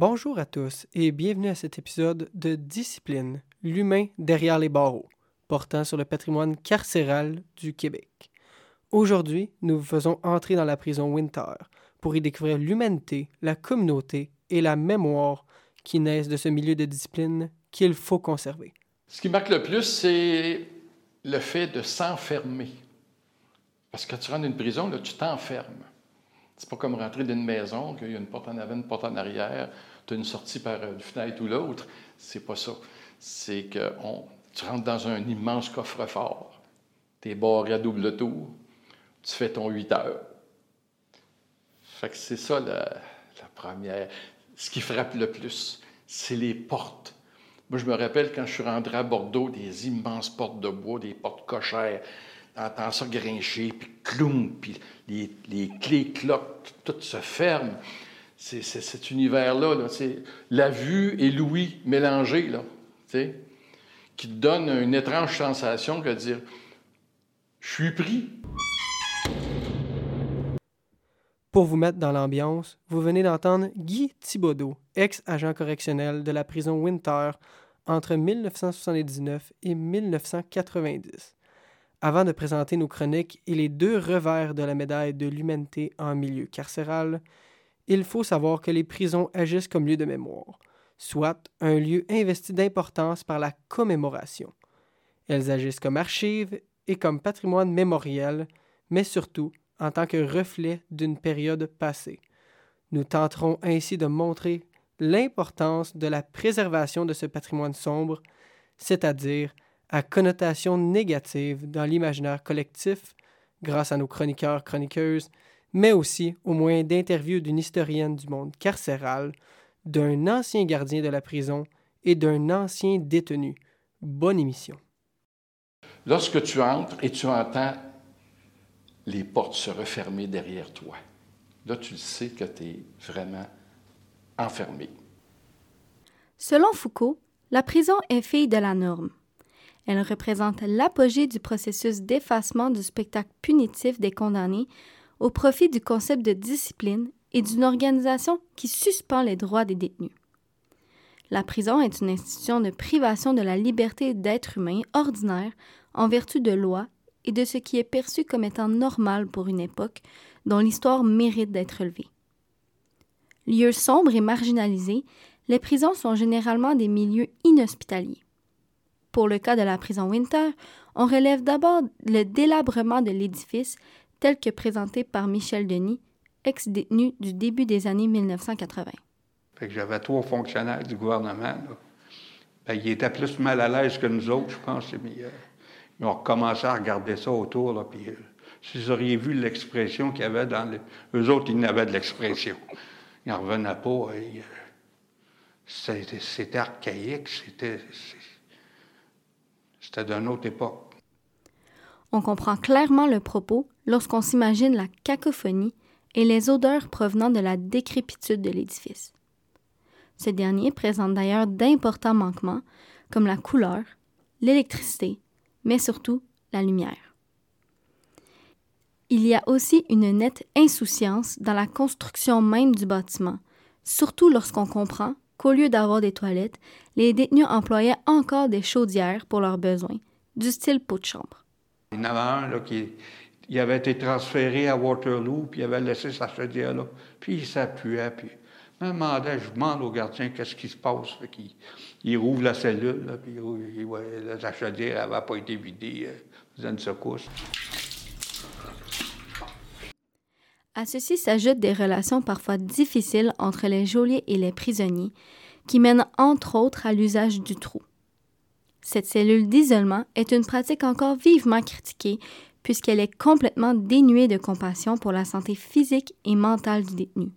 Bonjour à tous et bienvenue à cet épisode de Discipline, l'humain derrière les barreaux, portant sur le patrimoine carcéral du Québec. Aujourd'hui, nous vous faisons entrer dans la prison Winter pour y découvrir l'humanité, la communauté et la mémoire qui naissent de ce milieu de discipline qu'il faut conserver. Ce qui marque le plus, c'est le fait de s'enfermer. Parce que quand tu rentres dans une prison, là, tu t'enfermes. C'est pas comme rentrer dans une maison, qu'il y a une porte en avant, une porte en arrière, tu as une sortie par une fenêtre ou l'autre. C'est pas ça. C'est que tu rentres dans un immense coffre-fort. Tu es barré à double tour. Tu fais ton 8 heures. Fait que c'est ça la première. Ce qui frappe le plus, c'est les portes. Moi, je me rappelle quand je suis rentré à Bordeaux, des immenses portes de bois, des portes cochères entends ça grincher, puis cloum, puis les, les, clés cloquent, tout se ferme. C'est cet univers-là, là, la vue et l'ouïe mélangés, là, qui te donne une étrange sensation que de dire Je suis pris. Pour vous mettre dans l'ambiance, vous venez d'entendre Guy Thibodeau, ex-agent correctionnel de la prison Winter entre 1979 et 1990. Avant de présenter nos chroniques et les deux revers de la médaille de l'humanité en milieu carcéral, il faut savoir que les prisons agissent comme lieu de mémoire, soit un lieu investi d'importance par la commémoration. Elles agissent comme archives et comme patrimoine mémoriel, mais surtout en tant que reflet d'une période passée. Nous tenterons ainsi de montrer l'importance de la préservation de ce patrimoine sombre, c'est-à-dire à connotation négative dans l'imaginaire collectif grâce à nos chroniqueurs chroniqueuses, mais aussi au moyen d'interviews d'une historienne du monde carcéral, d'un ancien gardien de la prison et d'un ancien détenu. Bonne émission. Lorsque tu entres et tu entends les portes se refermer derrière toi, là tu sais que tu es vraiment enfermé. Selon Foucault, la prison est fille de la norme. Elle représente l'apogée du processus d'effacement du spectacle punitif des condamnés au profit du concept de discipline et d'une organisation qui suspend les droits des détenus. La prison est une institution de privation de la liberté d'être humain ordinaire en vertu de lois et de ce qui est perçu comme étant normal pour une époque dont l'histoire mérite d'être relevée. Lieux sombres et marginalisés, les prisons sont généralement des milieux inhospitaliers. Pour le cas de la prison Winter, on relève d'abord le délabrement de l'édifice tel que présenté par Michel Denis, ex-détenu du début des années 1980. j'avais trois fonctionnaires du gouvernement. Ils étaient plus mal à l'aise que nous autres, je pense. Mais, euh, ils ont recommencé à regarder ça autour. Puis, euh, si vous auriez vu l'expression qu'il y avait dans les... Eux autres, ils n'avaient de l'expression. Ils n'en revenaient pas. Euh, c'était archaïque. C'était On comprend clairement le propos lorsqu'on s'imagine la cacophonie et les odeurs provenant de la décrépitude de l'édifice. Ce dernier présente d'ailleurs d'importants manquements comme la couleur, l'électricité, mais surtout la lumière. Il y a aussi une nette insouciance dans la construction même du bâtiment, surtout lorsqu'on comprend qu'au lieu d'avoir des toilettes, les détenus employaient encore des chaudières pour leurs besoins, du style pot de chambre. Il y en avait un là, qui avait été transféré à Waterloo, puis il avait laissé sa chaudière là, puis il s'appuyait, puis je demandais, je demande au gardien qu'est-ce qui se passe. il, il rouvre la cellule, puis la chaudière n'avait pas été vidée, euh, faisait une secousse. À ceci s'ajoutent des relations parfois difficiles entre les geôliers et les prisonniers, qui mènent entre autres à l'usage du trou. Cette cellule d'isolement est une pratique encore vivement critiquée puisqu'elle est complètement dénuée de compassion pour la santé physique et mentale du détenu.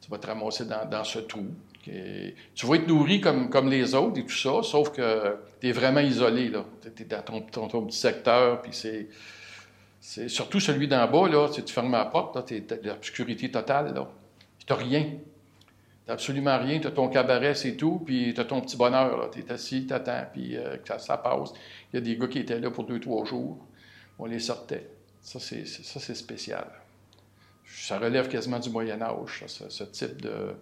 Tu vas te ramasser dans, ce trou. tu vas être nourri comme, comme les autres et tout ça, sauf que tu es vraiment isolé. Tu es dans ton, ton petit secteur, puis c'est c'est surtout celui d'en bas, là, tu fermes la porte, tu l'obscurité totale, là. Tu rien. Tu absolument rien. Tu as ton cabaret, c'est tout, puis tu as ton petit bonheur, Tu es assis, tu attends, puis euh, ça, passe. Il y a des gars qui étaient là pour deux, trois jours. On les sortait. Ça, c'est, ça, c'est spécial. Ça relève quasiment du Moyen Âge, ce, type de,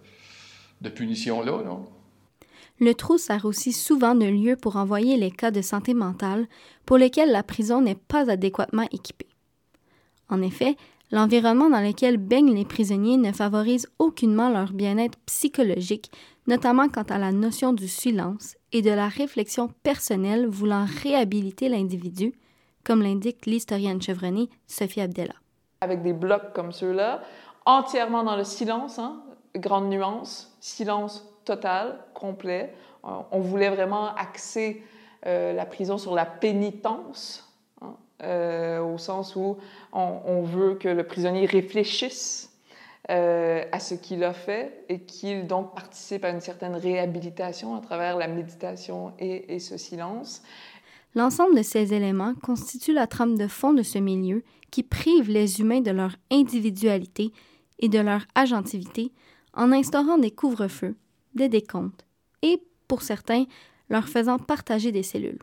de punition-là. Non? Le trou sert aussi souvent de lieu pour envoyer les cas de santé mentale pour lesquels la prison n'est pas adéquatement équipée. En effet, l'environnement dans lequel baignent les prisonniers ne favorise aucunement leur bien-être psychologique, notamment quant à la notion du silence et de la réflexion personnelle voulant réhabiliter l'individu, comme l'indique l'historienne chevronnée Sophie Abdella. Avec des blocs comme ceux-là, entièrement dans le silence, hein, grande nuance, silence total, complet. Euh, on voulait vraiment axer euh, la prison sur la pénitence, euh, au sens où on, veut que le prisonnier réfléchisse à ce qu'il a fait et qu'il donc participe à une certaine réhabilitation à travers la méditation et, et ce silence. L'ensemble de ces éléments constitue la trame de fond de ce milieu qui prive les humains de leur individualité et de leur agentivité en instaurant des couvre-feux, des décomptes et, pour certains, leur faisant partager des cellules.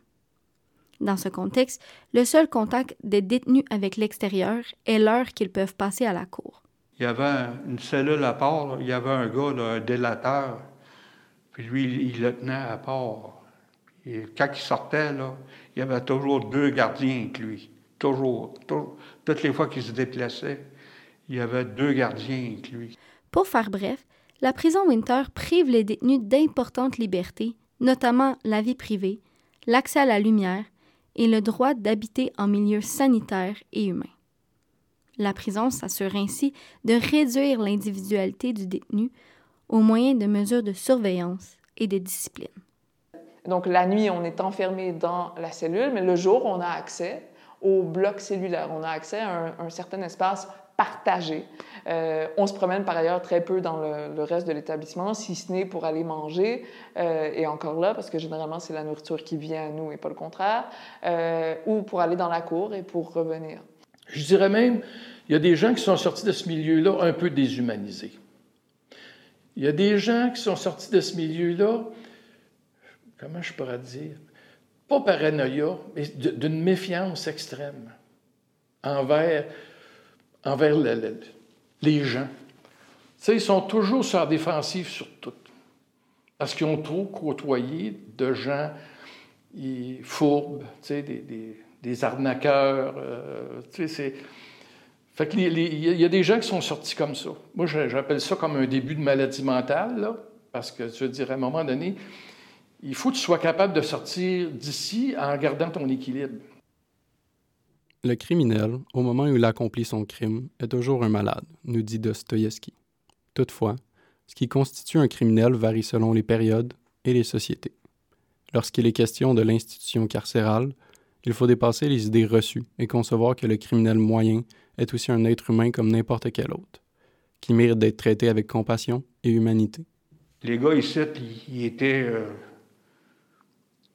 Dans ce contexte, le seul contact des détenus avec l'extérieur est l'heure qu'ils peuvent passer à la cour. Il y avait une cellule à part, il y avait un gars, un délateur, puis lui, il le tenait à part. Et quand il sortait, là, il y avait toujours deux gardiens avec lui. Toujours, Toutes les fois qu'il se déplaçait, il y avait deux gardiens avec lui. Pour faire bref, la prison Winter prive les détenus d'importantes libertés, notamment la vie privée, l'accès à la lumière et le droit d'habiter en milieu sanitaire et humain. La prison s'assure ainsi de réduire l'individualité du détenu au moyen de mesures de surveillance et de discipline. Donc la nuit, on est enfermé dans la cellule, mais le jour, on a accès au bloc cellulaire. On a accès à un, certain espace partagé. Euh, on se promène par ailleurs très peu dans le, reste de l'établissement, si ce n'est pour aller manger, euh, et encore là, parce que généralement c'est la nourriture qui vient à nous et pas le contraire, euh, ou pour aller dans la cour et pour revenir. Je dirais même, il y a des gens qui sont sortis de ce milieu-là un peu déshumanisés. Il y a des gens qui sont sortis de ce milieu-là comment je pourrais dire, pas paranoïa, mais d'une méfiance extrême envers, envers les gens. Tu ils sont toujours sur la défensive sur tout. Parce qu'ils ont trop côtoyé de gens fourbes, tu sais, des, arnaqueurs. Euh, sais, Fait qu'il y a des gens qui sont sortis comme ça. Moi, j'appelle ça comme un début de maladie mentale, parce que, je veux dire, à un moment donné, il faut que tu sois capable de sortir d'ici en gardant ton équilibre. Le criminel, au moment où il accomplit son crime, est toujours un malade, nous dit Dostoïevski. Toutefois, ce qui constitue un criminel varie selon les périodes et les sociétés. Lorsqu'il est question de l'institution carcérale, il faut dépasser les idées reçues et concevoir que le criminel moyen est aussi un être humain comme n'importe quel autre, qui mérite d'être traité avec compassion et humanité. Les gars ici, ils étaient euh,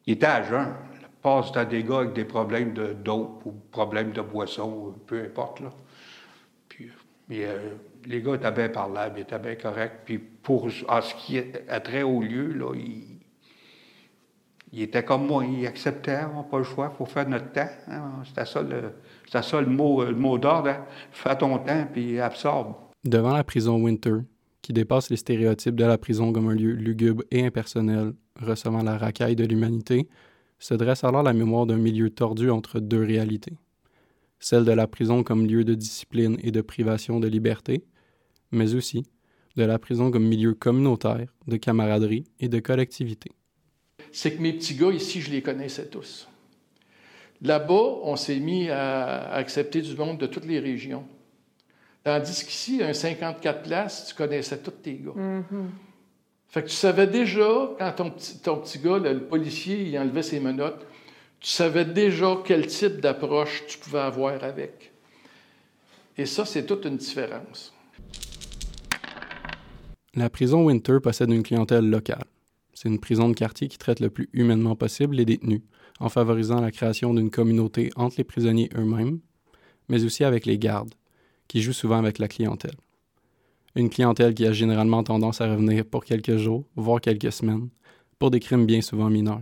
il était à. Passe à des gars avec des problèmes de dope ou problèmes de boisson, peu importe. Là. Puis, mais, euh, les gars étaient bien parlables, ils étaient bien corrects. Puis pour en ce qui a trait au lieu, là, ils, il étaient comme moi, ils acceptaient, on n'a pas le choix, il faut faire notre temps. Hein. C'était ça le, ça le mot, le mot d'ordre. Hein. Fais ton temps, puis absorbe. Devant la prison Winter, qui dépasse les stéréotypes de la prison comme un lieu lugubre et impersonnel, recevant la racaille de l'humanité, se dresse alors la mémoire d'un milieu tordu entre deux réalités. Celle de la prison comme lieu de discipline et de privation de liberté, mais aussi de la prison comme milieu communautaire, de camaraderie et de collectivité. C'est que mes petits gars ici, je les connaissais tous. Là-bas, on s'est mis à accepter du monde de toutes les régions. Tandis qu'ici, un 54 places, tu connaissais tous tes gars. Mm-hmm. Fait que tu savais déjà, quand ton petit, ton petit gars, le, policier, il enlevait ses menottes, tu savais déjà quel type d'approche tu pouvais avoir avec. Et ça, c'est toute une différence. La prison Winter possède une clientèle locale. C'est une prison de quartier qui traite le plus humainement possible les détenus, en favorisant la création d'une communauté entre les prisonniers eux-mêmes, mais aussi avec les gardes, qui jouent souvent avec la clientèle une clientèle qui a généralement tendance à revenir pour quelques jours, voire quelques semaines, pour des crimes bien souvent mineurs.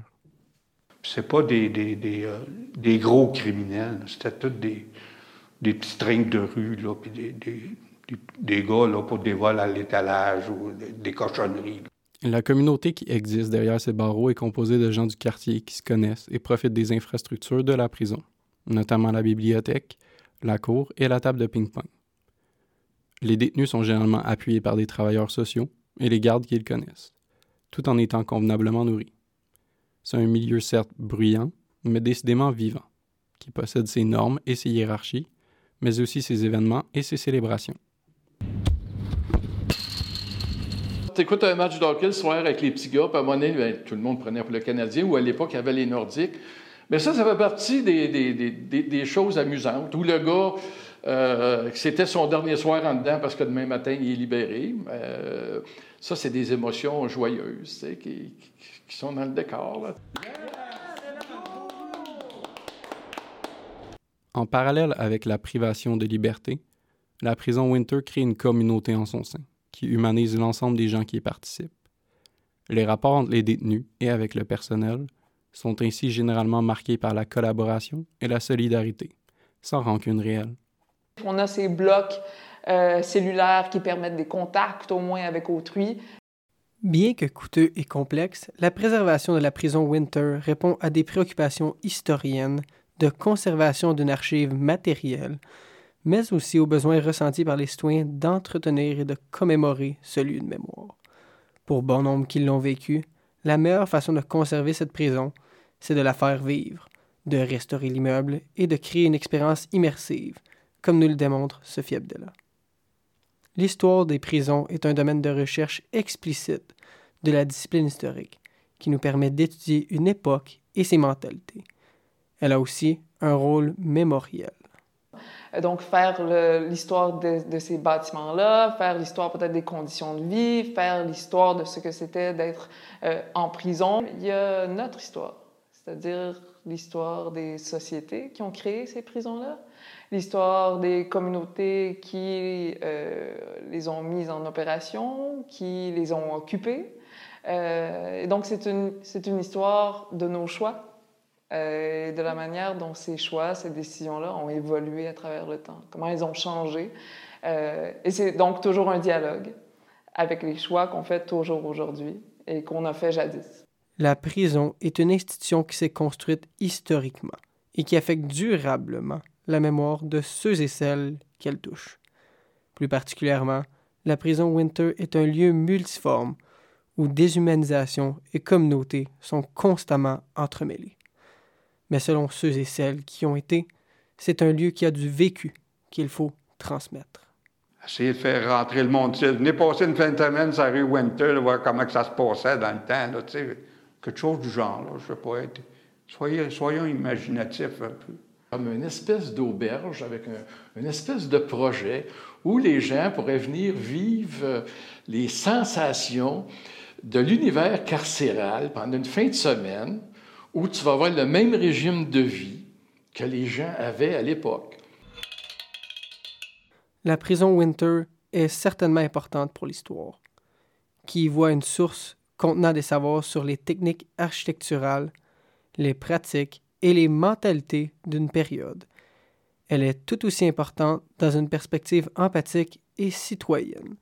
C'est pas des, des, des, euh, des, gros criminels, c'était tous des, des petits trains de rue, là, puis des, des gars là, pour des vols à l'étalage ou des cochonneries. La communauté qui existe derrière ces barreaux est composée de gens du quartier qui se connaissent et profitent des infrastructures de la prison, notamment la bibliothèque, la cour et la table de ping-pong. Les détenus sont généralement appuyés par des travailleurs sociaux et les gardes qu'ils connaissent, tout en étant convenablement nourris. C'est un milieu certes bruyant, mais décidément vivant, qui possède ses normes et ses hiérarchies, mais aussi ses événements et ses célébrations. Tu écoutes un match de hockey le soir avec les petits gars, puis à un moment donné, ben, tout le monde prenait pour le Canadien, ou à l'époque, il y avait les Nordiques. Mais ça, ça fait partie des, des, des, des choses amusantes, où le gars, euh, c'était son dernier soir en dedans parce que demain matin, il est libéré. Euh, ça, c'est des émotions joyeuses tu qui, sont dans le décor. En parallèle avec la privation de liberté, la prison Winter crée une communauté en son sein, qui humanise l'ensemble des gens qui y participent. Les rapports entre les détenus et avec le personnel sont ainsi généralement marqués par la collaboration et la solidarité, sans rancune réelle. On a ces blocs euh, cellulaires qui permettent des contacts au moins avec autrui. Bien que coûteux et complexe, la préservation de la prison Winter répond à des préoccupations historiennes de conservation d'une archive matérielle, mais aussi aux besoins ressentis par les citoyens d'entretenir et de commémorer ce lieu de mémoire. Pour bon nombre qui l'ont vécu, la meilleure façon de conserver cette prison, c'est de la faire vivre, de restaurer l'immeuble et de créer une expérience immersive, comme nous le démontre Sophie Abdella. L'histoire des prisons est un domaine de recherche explicite de la discipline historique qui nous permet d'étudier une époque et ses mentalités. Elle a aussi un rôle mémoriel. Donc, faire l'histoire de, ces bâtiments-là, faire l'histoire peut-être des conditions de vie, faire l'histoire de ce que c'était d'être euh, en prison. Il y a notre histoire, c'est-à-dire l'histoire des sociétés qui ont créé ces prisons-là, l'histoire des communautés qui euh, les ont mises en opération, qui les ont occupées. Euh, et donc, c'est une, une histoire de nos choix, euh, de la manière dont ces choix, ces décisions-là ont évolué à travers le temps, comment ils ont changé. Et c'est donc toujours un dialogue avec les choix qu'on fait toujours aujourd'hui et qu'on a fait jadis. La prison est une institution qui s'est construite historiquement et qui affecte durablement la mémoire de ceux et celles qu'elle touche. Plus particulièrement, la prison Winter est un lieu multiforme où déshumanisation et communauté sont constamment entremêlées mais selon ceux et celles qui ont été, c'est un lieu qui a du vécu qu'il faut transmettre. Essayer de faire rentrer le monde. Venez passer une fin de semaine sur la rue Winter, voir comment ça se passait dans le temps. Là, quelque chose du genre. Je sais pas. Soyez, soyons imaginatifs un peu. Comme une espèce d'auberge avec un, une espèce de projet où les gens pourraient venir vivre les sensations de l'univers carcéral pendant une fin de semaine où tu vas avoir le même régime de vie que les gens avaient à l'époque. La prison Winter est certainement importante pour l'histoire, qui y voit une source contenant des savoirs sur les techniques architecturales, les pratiques et les mentalités d'une période. Elle est tout aussi importante dans une perspective empathique et citoyenne,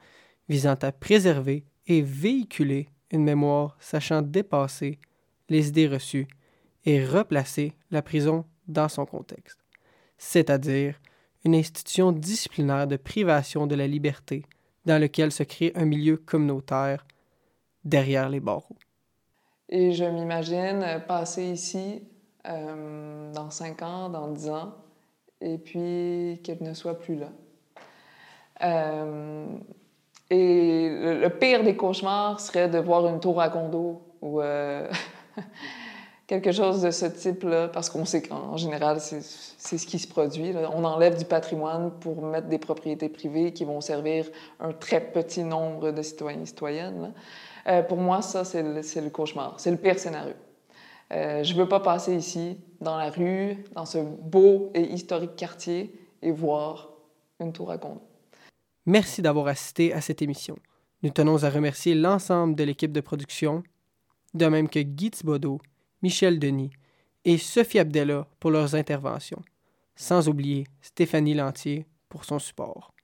visant à préserver et véhiculer une mémoire sachant dépasser les idées reçues et replacer la prison dans son contexte, c'est-à-dire une institution disciplinaire de privation de la liberté dans lequel se crée un milieu communautaire derrière les barreaux. Et je m'imagine passer ici euh, dans cinq ans, dans dix ans, et puis qu'elle ne soit plus là. Euh, et le, pire des cauchemars serait de voir une tour à condo ou euh, quelque chose de ce type-là, parce qu'on sait qu'en général, c'est ce qui se produit. On enlève du patrimoine pour mettre des propriétés privées qui vont servir un très petit nombre de citoyens et citoyennes. Pour moi, ça, c'est le, cauchemar. C'est le pire scénario. Euh, je ne veux pas passer ici, dans la rue, dans ce beau et historique quartier, et voir une tour à condos. Merci d'avoir assisté à cette émission. Nous tenons à remercier l'ensemble de l'équipe de production, de même que Guy Thibodeau, Michel Denis et Sophie Abdella pour leurs interventions, sans oublier Stéphanie Lantier pour son support.